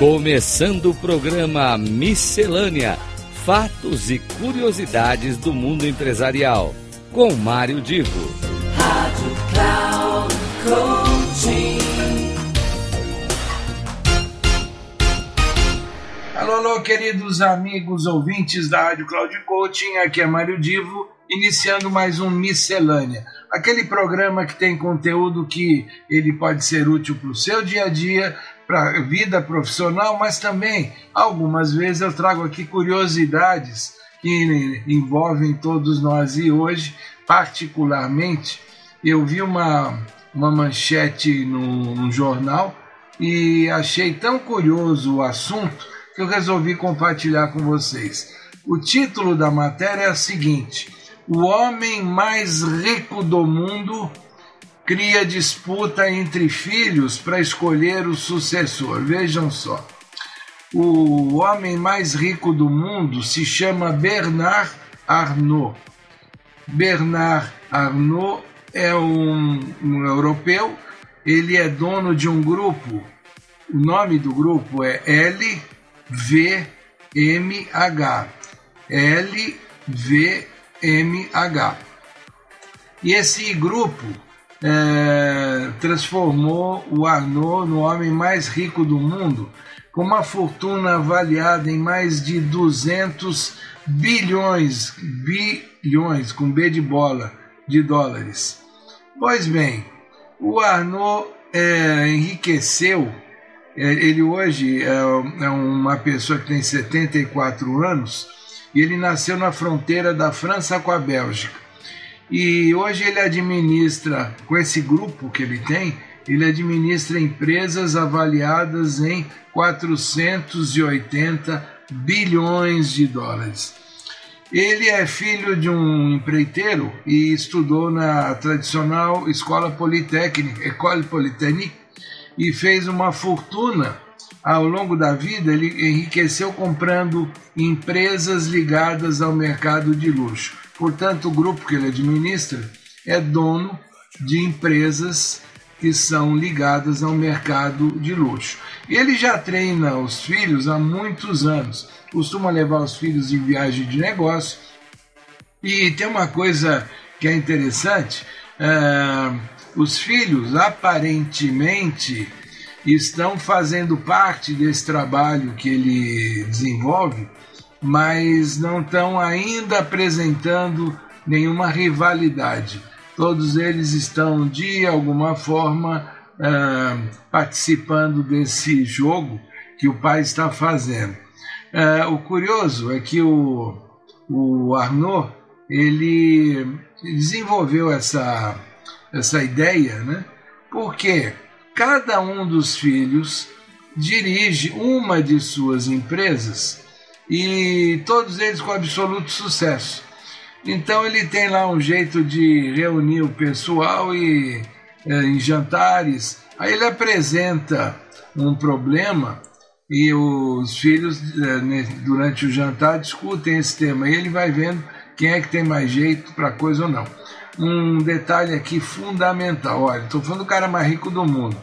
Começando o programa Miscelânea: Fatos e Curiosidades do Mundo Empresarial. Com Mário Divo. Rádio Cloud Coaching. Alô, alô, queridos amigos ouvintes da Rádio Cloud Coaching. Aqui é Mário Divo, iniciando mais um Miscelânea. Aquele programa que tem conteúdo que ele pode ser útil para o seu dia a dia, para a vida profissional, mas também algumas vezes eu trago aqui curiosidades que envolvem todos nós e hoje, particularmente, eu vi uma, uma manchete no, no jornal e achei tão curioso o assunto que eu resolvi compartilhar com vocês. O título da matéria é o seguinte: O homem mais rico do mundo cria disputa entre filhos para escolher o sucessor. Vejam só. O homem mais rico do mundo se chama Bernard Arnault. Bernard Arnault é um, um europeu, ele é dono de um grupo, o nome do grupo é LVMH. LVMH. E esse grupo é, transformou o Arnault no homem mais rico do mundo, com uma fortuna avaliada em mais de 200 bilhões, bilhões, com B de bola, de dólares. Pois bem, o Arnault é, enriqueceu, é, ele hoje é, é uma pessoa que tem 74 anos, e ele nasceu na fronteira da França com a Bélgica. E hoje ele administra, com esse grupo que ele tem, ele administra empresas avaliadas em 480 bilhões de dólares. Ele é filho de um empreiteiro e estudou na tradicional escola politécnica, École Polytechnique, e fez uma fortuna ao longo da vida. Ele enriqueceu comprando empresas ligadas ao mercado de luxo. Portanto, o grupo que ele administra é dono de empresas que são ligadas ao mercado de luxo. Ele já treina os filhos há muitos anos, costuma levar os filhos em viagem de negócio. E tem uma coisa que é interessante: uh, os filhos aparentemente estão fazendo parte desse trabalho que ele desenvolve mas não estão ainda apresentando nenhuma rivalidade. Todos eles estão, de alguma forma, uh, participando desse jogo que o pai está fazendo. Uh, o curioso é que o, o Arnaud ele desenvolveu essa, essa ideia, né? porque cada um dos filhos dirige uma de suas empresas e todos eles com absoluto sucesso. Então ele tem lá um jeito de reunir o pessoal e é, em jantares. Aí ele apresenta um problema e os filhos durante o jantar discutem esse tema e ele vai vendo quem é que tem mais jeito para coisa ou não. Um detalhe aqui fundamental, olha, estou falando do cara mais rico do mundo.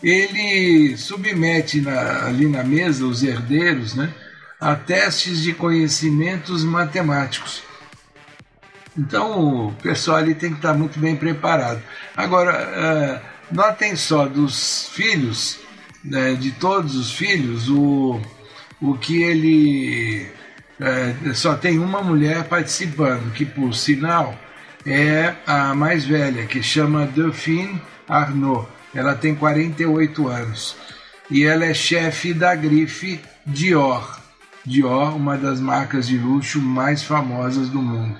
Ele submete na, ali na mesa os herdeiros, né? a testes de conhecimentos matemáticos. Então o pessoal ali tem que estar muito bem preparado. Agora, uh, notem só, dos filhos, né, de todos os filhos, o, o que ele uh, só tem uma mulher participando, que por sinal é a mais velha, que chama Delphine Arnaud. Ela tem 48 anos e ela é chefe da grife Dior. Dior, uma das marcas de luxo mais famosas do mundo.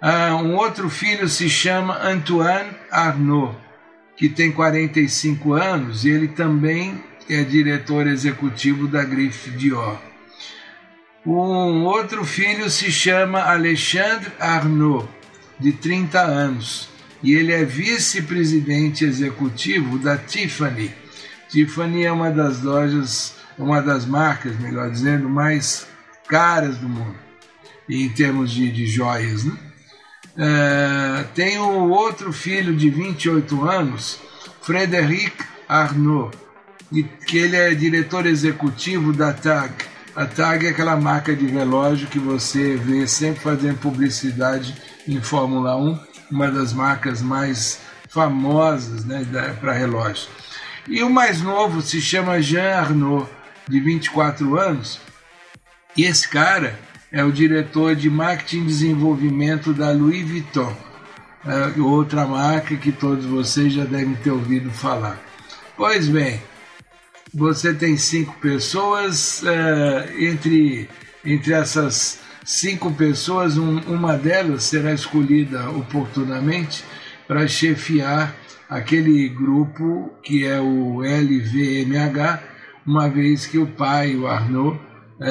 Ah, um outro filho se chama Antoine Arnaud, que tem 45 anos e ele também é diretor executivo da grife Dior. Um outro filho se chama Alexandre Arnaud, de 30 anos, e ele é vice-presidente executivo da Tiffany. Tiffany é uma das lojas uma das marcas, melhor dizendo, mais caras do mundo, em termos de, de joias. Né? É, tem o outro filho de 28 anos, Frederic Arnaud, e que ele é diretor executivo da TAG. A TAG é aquela marca de relógio que você vê sempre fazendo publicidade em Fórmula 1, uma das marcas mais famosas né, para relógio. E o mais novo se chama Jean Arnaud, de 24 anos, e esse cara é o diretor de marketing e desenvolvimento da Louis Vuitton, outra marca que todos vocês já devem ter ouvido falar. Pois bem, você tem cinco pessoas, entre, entre essas cinco pessoas, um, uma delas será escolhida oportunamente para chefiar aquele grupo que é o LVMH, uma vez que o pai, o Arnaud,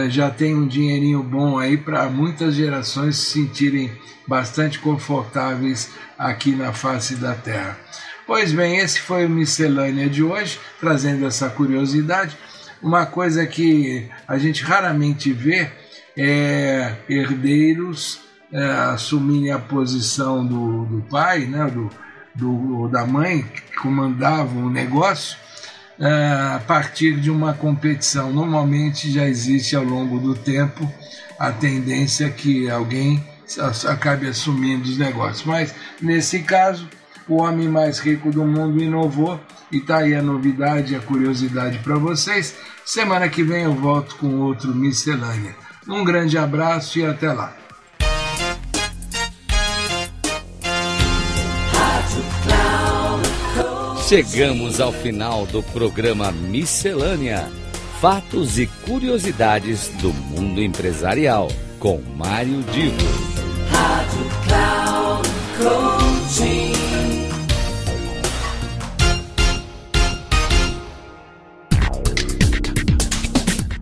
já tem um dinheirinho bom aí para muitas gerações se sentirem bastante confortáveis aqui na face da terra. Pois bem, esse foi o Miscelânea de hoje, trazendo essa curiosidade. Uma coisa que a gente raramente vê é herdeiros é, assumirem a posição do, do pai, né, do, do, da mãe, que comandavam o negócio, a partir de uma competição. Normalmente já existe ao longo do tempo a tendência que alguém acabe assumindo os negócios. Mas nesse caso, o homem mais rico do mundo inovou e está aí a novidade, a curiosidade para vocês. Semana que vem eu volto com outro miscelânea. Um grande abraço e até lá. Chegamos ao final do programa Miscelânea: Fatos e Curiosidades do Mundo Empresarial, com Mário Divo. Rádio Cloud